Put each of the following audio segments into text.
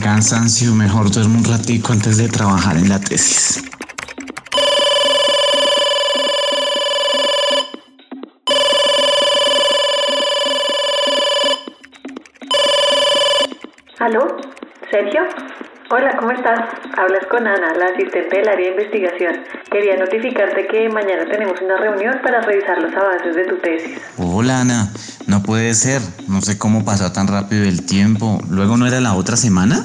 Cansancio. Mejor duermo un ratico antes de trabajar en la tesis. ¿Aló? ¿Sergio? Hola, ¿cómo estás? Hablas con Ana, la asistente del área de investigación. Quería notificarte que mañana tenemos una reunión para revisar los avances de tu tesis. Hola Ana, no puede ser. No sé cómo pasó tan rápido el tiempo. ¿Luego no era la otra semana?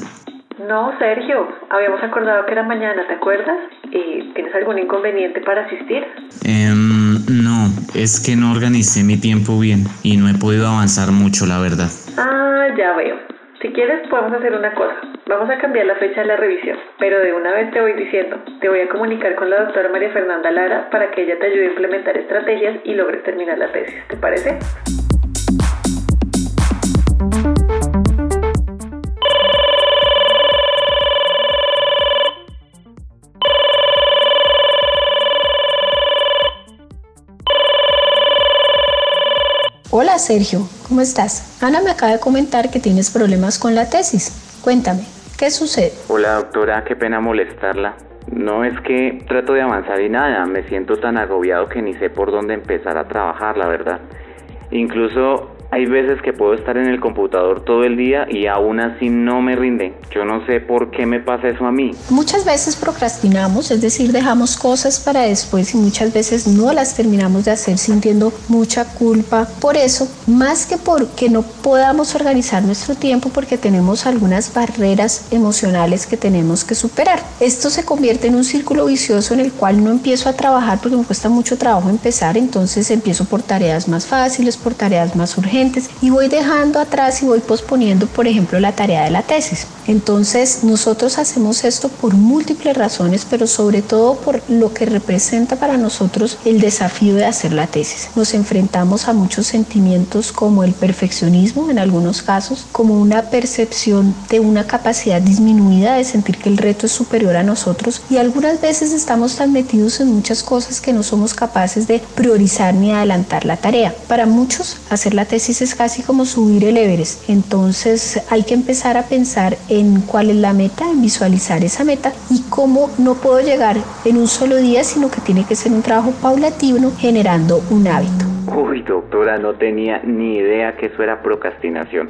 No, Sergio, habíamos acordado que era mañana, ¿te acuerdas? ¿Y tienes algún inconveniente para asistir? Em, no, es que no organicé mi tiempo bien y no he podido avanzar mucho, la verdad. Ah, ya veo. Si quieres, podemos hacer una cosa. Vamos a cambiar la fecha de la revisión, pero de una vez te voy diciendo, te voy a comunicar con la doctora María Fernanda Lara para que ella te ayude a implementar estrategias y logres terminar la tesis. ¿Te parece? Hola Sergio, ¿cómo estás? Ana me acaba de comentar que tienes problemas con la tesis. Cuéntame, ¿qué sucede? Hola doctora, qué pena molestarla. No es que trato de avanzar y nada, me siento tan agobiado que ni sé por dónde empezar a trabajar, la verdad. Incluso hay veces que puedo estar en el computador todo el día y aún así no me rinde. Yo no sé por qué me pasa eso a mí. Muchas veces procrastinamos, es decir, dejamos cosas para después y muchas veces no las terminamos de hacer sintiendo mucha culpa. Por eso, más que porque no podamos organizar nuestro tiempo porque tenemos algunas barreras emocionales que tenemos que superar. Esto se convierte en un círculo vicioso en el cual no empiezo a trabajar porque me cuesta mucho trabajo empezar, entonces empiezo por tareas más fáciles, por tareas más urgentes y voy dejando atrás y voy posponiendo, por ejemplo, la tarea de la tesis. Entonces, nosotros hacemos esto por múltiples razones, pero sobre todo por lo que representa para nosotros el desafío de hacer la tesis. Nos enfrentamos a muchos sentimientos como el perfeccionismo en algunos casos, como una percepción de una capacidad disminuida de sentir que el reto es superior a nosotros y algunas veces estamos tan metidos en muchas cosas que no somos capaces de priorizar ni adelantar la tarea. Para muchos, hacer la tesis es casi como subir el Everest. Entonces hay que empezar a pensar en cuál es la meta, en visualizar esa meta y cómo no puedo llegar en un solo día, sino que tiene que ser un trabajo paulatino generando un hábito. Uy, doctora, no tenía ni idea que eso era procrastinación.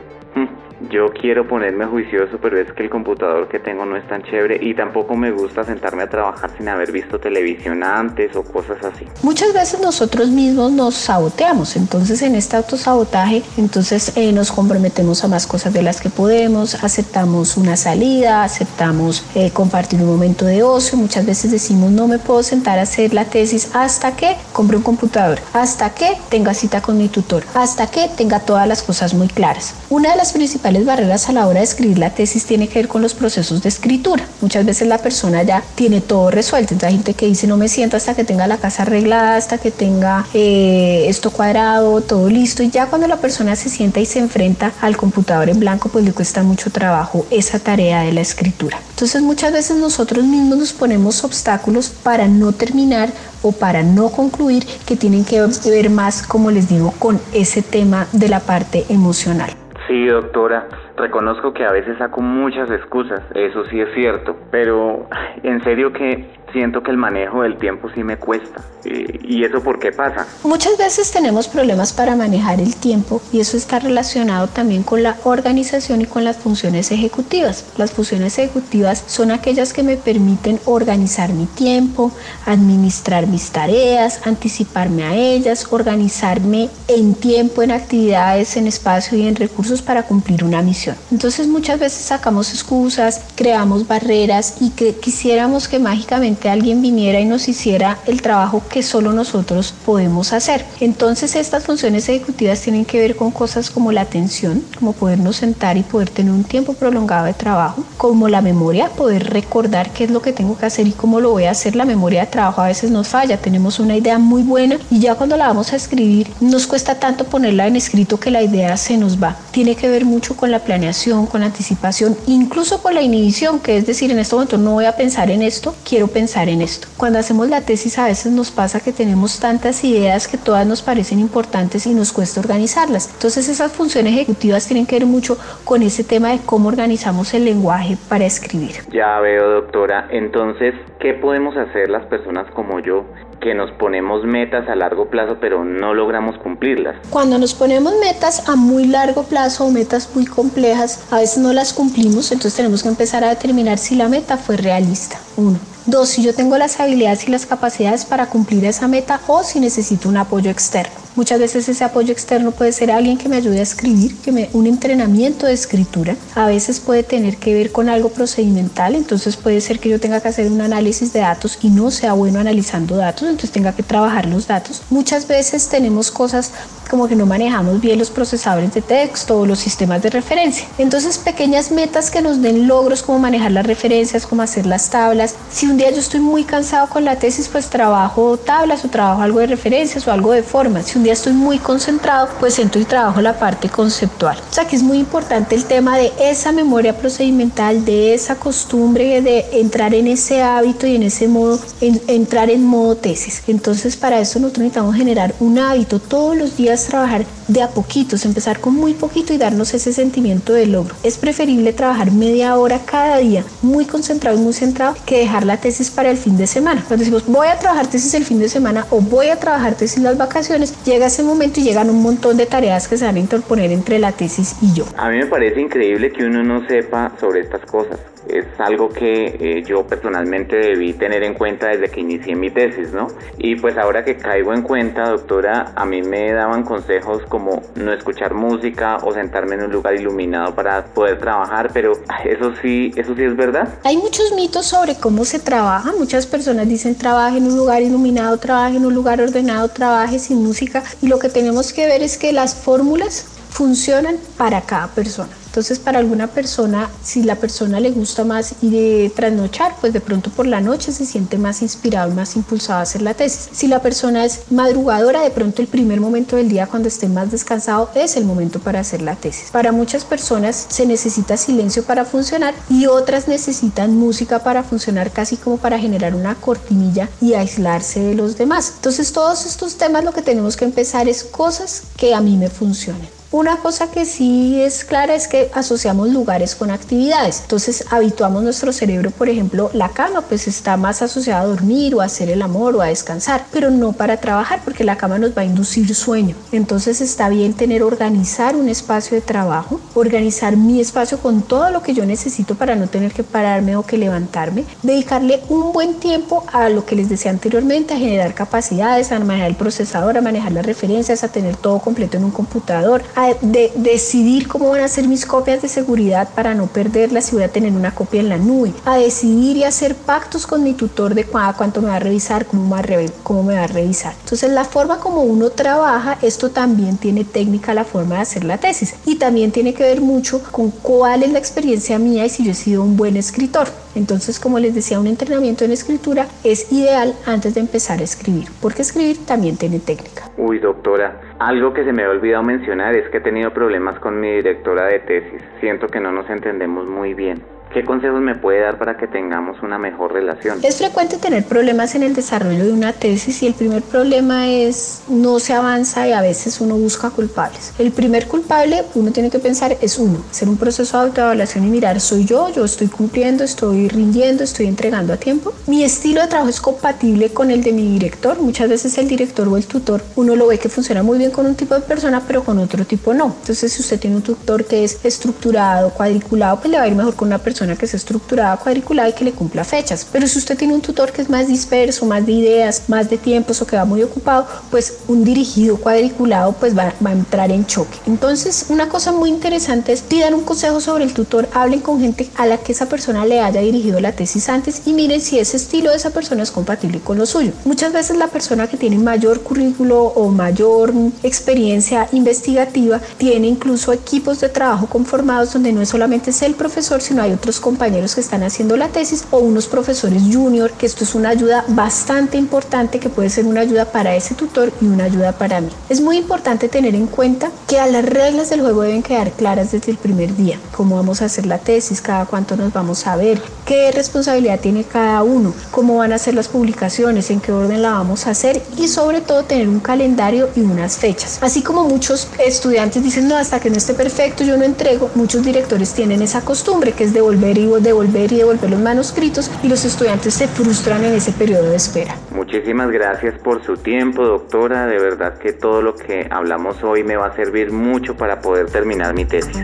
Yo quiero ponerme juicioso, pero es que el computador que tengo no es tan chévere y tampoco me gusta sentarme a trabajar sin haber visto televisión antes o cosas así. Muchas veces nosotros mismos nos saboteamos, entonces en este autosabotaje, entonces eh, nos comprometemos a más cosas de las que podemos, aceptamos una salida, aceptamos eh, compartir un momento de ocio, muchas veces decimos no me puedo sentar a hacer la tesis hasta que compre un computador, hasta que tenga cita con mi tutor, hasta que tenga todas las cosas muy claras. Una de las principales barreras a la hora de escribir la tesis tiene que ver con los procesos de escritura. Muchas veces la persona ya tiene todo resuelto. Entonces hay gente que dice no me siento hasta que tenga la casa arreglada, hasta que tenga eh, esto cuadrado, todo listo. Y ya cuando la persona se sienta y se enfrenta al computador en blanco, pues le cuesta mucho trabajo esa tarea de la escritura. Entonces muchas veces nosotros mismos nos ponemos obstáculos para no terminar o para no concluir que tienen que ver más, como les digo, con ese tema de la parte emocional. Sí, doctora, reconozco que a veces saco muchas excusas, eso sí es cierto, pero en serio que siento que el manejo del tiempo sí me cuesta. ¿Y eso por qué pasa? Muchas veces tenemos problemas para manejar el tiempo y eso está relacionado también con la organización y con las funciones ejecutivas. Las funciones ejecutivas son aquellas que me permiten organizar mi tiempo, administrar mis tareas, anticiparme a ellas, organizarme en tiempo, en actividades, en espacio y en recursos para cumplir una misión. Entonces muchas veces sacamos excusas, creamos barreras y que quisiéramos que mágicamente alguien viniera y nos hiciera el trabajo que solo nosotros podemos hacer. Entonces estas funciones ejecutivas tienen que ver con cosas como la atención, como podernos sentar y poder tener un tiempo prolongado de trabajo, como la memoria, poder recordar qué es lo que tengo que hacer y cómo lo voy a hacer. La memoria de trabajo a veces nos falla, tenemos una idea muy buena y ya cuando la vamos a escribir nos cuesta tanto ponerla en escrito que la idea se nos va. Tiene que ver mucho con la planeación, con la anticipación, incluso con la inhibición, que es decir, en este momento no voy a pensar en esto, quiero pensar en esto. Cuando hacemos la tesis a veces nos pasa que tenemos tantas ideas que todas nos parecen importantes y nos cuesta organizarlas. Entonces esas funciones ejecutivas tienen que ver mucho con ese tema de cómo organizamos el lenguaje para escribir. Ya veo, doctora. Entonces, ¿qué podemos hacer las personas como yo que nos ponemos metas a largo plazo pero no logramos cumplirlas. Cuando nos ponemos metas a muy largo plazo o metas muy complejas, a veces no las cumplimos, entonces tenemos que empezar a determinar si la meta fue realista. Uno. Dos, si yo tengo las habilidades y las capacidades para cumplir esa meta o si necesito un apoyo externo. Muchas veces ese apoyo externo puede ser alguien que me ayude a escribir, que me un entrenamiento de escritura. A veces puede tener que ver con algo procedimental, entonces puede ser que yo tenga que hacer un análisis de datos y no sea bueno analizando datos, entonces tenga que trabajar los datos. Muchas veces tenemos cosas como que no manejamos bien los procesadores de texto o los sistemas de referencia. Entonces, pequeñas metas que nos den logros como manejar las referencias, como hacer las tablas. Si un día yo estoy muy cansado con la tesis, pues trabajo tablas o trabajo algo de referencias o algo de forma. Si un día estoy muy concentrado, pues entro y trabajo la parte conceptual. O sea, que es muy importante el tema de esa memoria procedimental, de esa costumbre de entrar en ese hábito y en ese modo, entrar en modo tesis. Entonces, para eso nosotros necesitamos generar un hábito todos los días trabajar de a poquitos, empezar con muy poquito y darnos ese sentimiento de logro. Es preferible trabajar media hora cada día, muy concentrado y muy centrado, que dejar la tesis para el fin de semana. Cuando decimos voy a trabajar tesis el fin de semana o voy a trabajar tesis las vacaciones, llega ese momento y llegan un montón de tareas que se van a interponer entre la tesis y yo. A mí me parece increíble que uno no sepa sobre estas cosas. Es algo que eh, yo personalmente debí tener en cuenta desde que inicié mi tesis, ¿no? Y pues ahora que caigo en cuenta, doctora, a mí me daban consejos como no escuchar música o sentarme en un lugar iluminado para poder trabajar, pero eso sí, eso sí es verdad. Hay muchos mitos sobre cómo se trabaja. Muchas personas dicen trabaje en un lugar iluminado, trabaje en un lugar ordenado, trabaje sin música. Y lo que tenemos que ver es que las fórmulas funcionan para cada persona. Entonces, para alguna persona, si la persona le gusta más ir de trasnochar, pues de pronto por la noche se siente más inspirado y más impulsado a hacer la tesis. Si la persona es madrugadora, de pronto el primer momento del día cuando esté más descansado es el momento para hacer la tesis. Para muchas personas se necesita silencio para funcionar y otras necesitan música para funcionar casi como para generar una cortinilla y aislarse de los demás. Entonces, todos estos temas lo que tenemos que empezar es cosas que a mí me funcionen. Una cosa que sí es clara es que asociamos lugares con actividades. Entonces habituamos nuestro cerebro, por ejemplo, la cama pues está más asociada a dormir o a hacer el amor o a descansar, pero no para trabajar porque la cama nos va a inducir sueño. Entonces está bien tener organizar un espacio de trabajo, organizar mi espacio con todo lo que yo necesito para no tener que pararme o que levantarme, dedicarle un buen tiempo a lo que les decía anteriormente, a generar capacidades, a manejar el procesador, a manejar las referencias, a tener todo completo en un computador, a de decidir cómo van a ser mis copias de seguridad para no perderlas y voy a tener una copia en la nube, a decidir y hacer pactos con mi tutor de cuánto me va a revisar, cómo va a, cómo me va a revisar. Entonces la forma como uno trabaja, esto también tiene técnica la forma de hacer la tesis y también tiene que ver mucho con cuál es la experiencia mía y si yo he sido un buen escritor. Entonces, como les decía, un entrenamiento en escritura es ideal antes de empezar a escribir, porque escribir también tiene técnica. Uy, doctora, algo que se me ha olvidado mencionar es que he tenido problemas con mi directora de tesis. Siento que no nos entendemos muy bien. ¿Qué consejos me puede dar para que tengamos una mejor relación? Es frecuente tener problemas en el desarrollo de una tesis y el primer problema es no se avanza y a veces uno busca culpables. El primer culpable, uno tiene que pensar, es uno, hacer un proceso de autoevaluación y mirar, soy yo, yo estoy cumpliendo, estoy rindiendo, estoy entregando a tiempo. Mi estilo de trabajo es compatible con el de mi director. Muchas veces el director o el tutor, uno lo ve que funciona muy bien con un tipo de persona, pero con otro tipo no. Entonces, si usted tiene un tutor que es estructurado, cuadriculado, pues le va a ir mejor con una persona que sea estructurada, cuadriculada y que le cumpla fechas. Pero si usted tiene un tutor que es más disperso, más de ideas, más de tiempos o que va muy ocupado, pues un dirigido cuadriculado pues va, va a entrar en choque. Entonces, una cosa muy interesante es pidan un consejo sobre el tutor, hablen con gente a la que esa persona le haya dirigido la tesis antes y miren si ese estilo de esa persona es compatible con lo suyo. Muchas veces la persona que tiene mayor currículo o mayor experiencia investigativa tiene incluso equipos de trabajo conformados donde no es solamente es el profesor, sino hay otros compañeros que están haciendo la tesis o unos profesores junior, que esto es una ayuda bastante importante que puede ser una ayuda para ese tutor y una ayuda para mí. Es muy importante tener en cuenta que a las reglas del juego deben quedar claras desde el primer día, cómo vamos a hacer la tesis, cada cuánto nos vamos a ver, qué responsabilidad tiene cada uno, cómo van a ser las publicaciones, en qué orden la vamos a hacer y sobre todo tener un calendario y unas fechas. Así como muchos estudiantes dicen, no, hasta que no esté perfecto yo no entrego, muchos directores tienen esa costumbre que es devolver y devolver y devolver los manuscritos y los estudiantes se frustran en ese periodo de espera. Muchísimas gracias por su tiempo, doctora. De verdad que todo lo que hablamos hoy me va a servir mucho para poder terminar mi tesis.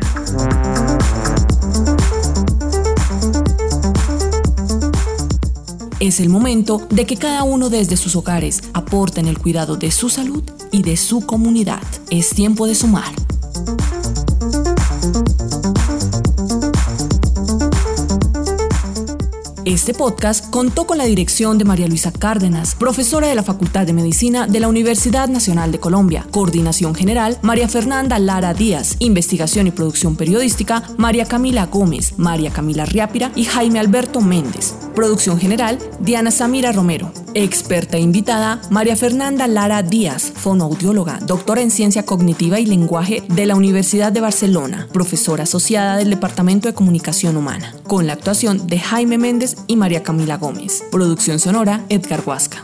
Es el momento de que cada uno desde sus hogares aporte en el cuidado de su salud y de su comunidad. Es tiempo de sumar. Este podcast contó con la dirección de María Luisa Cárdenas, profesora de la Facultad de Medicina de la Universidad Nacional de Colombia. Coordinación General, María Fernanda Lara Díaz. Investigación y producción periodística, María Camila Gómez, María Camila Riápira y Jaime Alberto Méndez. Producción General, Diana Samira Romero. Experta invitada, María Fernanda Lara Díaz, fonoaudióloga, doctora en Ciencia Cognitiva y Lenguaje de la Universidad de Barcelona, profesora asociada del Departamento de Comunicación Humana, con la actuación de Jaime Méndez y María Camila Gómez. Producción sonora, Edgar Huasca.